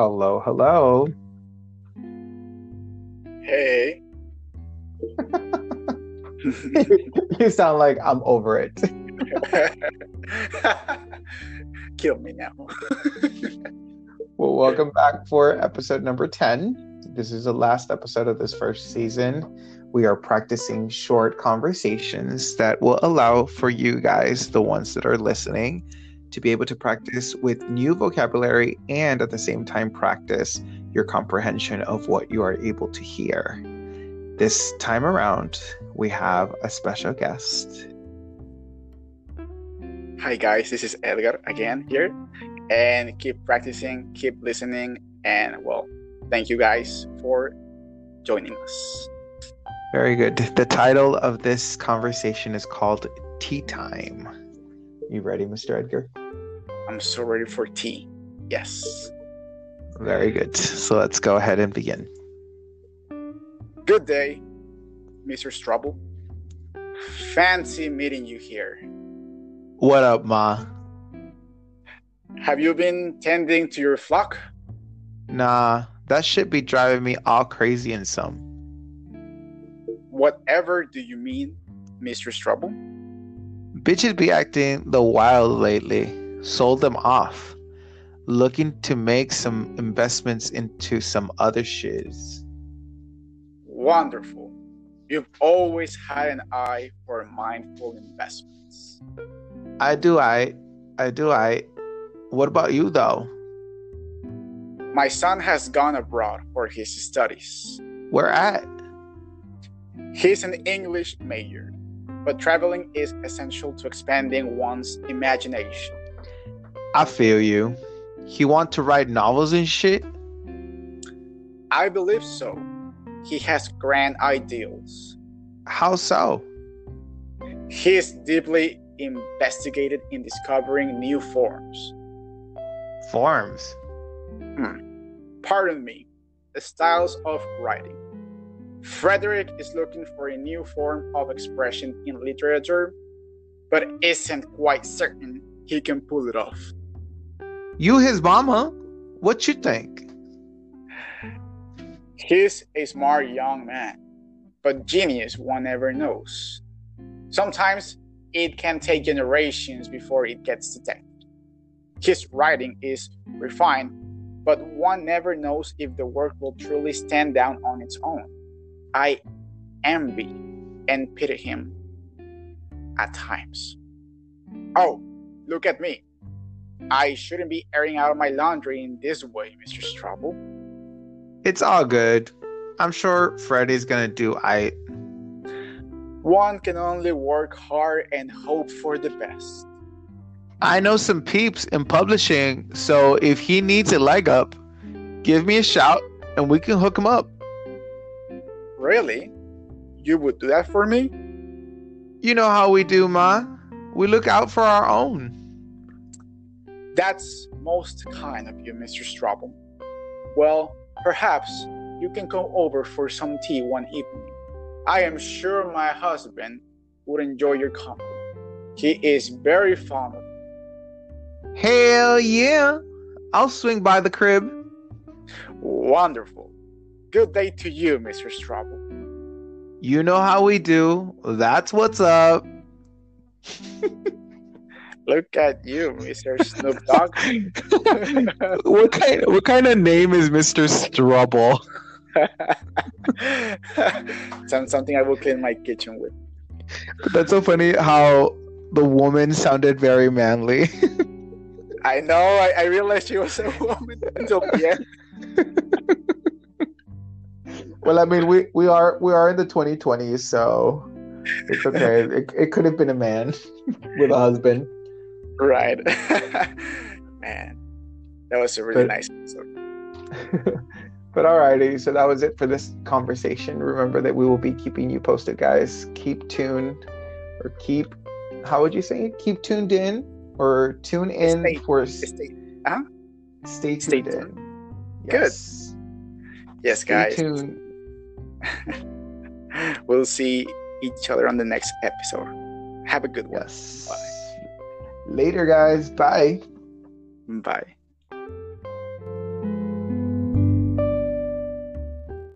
Hello, hello. Hey. you sound like I'm over it. Kill me now. well, welcome back for episode number 10. This is the last episode of this first season. We are practicing short conversations that will allow for you guys, the ones that are listening, to be able to practice with new vocabulary and at the same time practice your comprehension of what you are able to hear. This time around, we have a special guest. Hi, guys, this is Edgar again here. And keep practicing, keep listening, and well, thank you guys for joining us. Very good. The title of this conversation is called Tea Time. You ready, Mr. Edgar? I'm so ready for tea. Yes. Very good. So let's go ahead and begin. Good day, Mr. Strubble. Fancy meeting you here. What up, Ma? Have you been tending to your flock? Nah, that should be driving me all crazy and some. Whatever do you mean, Mr. Strubble? Bitches be acting the wild lately. Sold them off. Looking to make some investments into some other shiz. Wonderful. You've always had an eye for mindful investments. I do I I do I what about you though? My son has gone abroad for his studies. Where at? He's an English major, but traveling is essential to expanding one's imagination. I feel you. He want to write novels and shit? I believe so. He has grand ideals. How so? He is deeply investigated in discovering new forms. Forms? Hmm. Pardon me, the styles of writing. Frederick is looking for a new form of expression in literature, but isn't quite certain he can pull it off. You his mama? What you think? He's a smart young man, but genius one never knows. Sometimes it can take generations before it gets detected. His writing is refined, but one never knows if the work will truly stand down on its own. I envy and pity him at times. Oh, look at me. I shouldn't be airing out my laundry in this way, Mr. Strubble. It's all good. I'm sure Freddy's gonna do I. One can only work hard and hope for the best. I know some peeps in publishing, so if he needs a leg up, give me a shout and we can hook him up. Really? You would do that for me? You know how we do, Ma. We look out for our own. That's most kind of you, Mr. Strobel. Well, perhaps you can come over for some tea one evening. I am sure my husband would enjoy your company. He is very fond of you. Hell yeah! I'll swing by the crib. Wonderful. Good day to you, Mr. Strobel. You know how we do. That's what's up. Look at you, Mr. Snoop Dogg. what kind what kind of name is Mr. Strubble? Some, something I will clean my kitchen with. That's so funny how the woman sounded very manly. I know, I, I realized she was a woman until the end. well, I mean we, we are we are in the twenty twenties, so it's okay. It, it could have been a man with a husband. Right. Man, that was a really but, nice episode. but alrighty, so that was it for this conversation. Remember that we will be keeping you posted, guys. Keep tuned or keep how would you say it? Keep tuned in or tune in stay, for stay, huh? stay tuned stay in. Tuned. Yes. Good. Yes, stay guys. Tuned. we'll see each other on the next episode. Have a good one. Yes. Bye. Later, guys. Bye. Bye.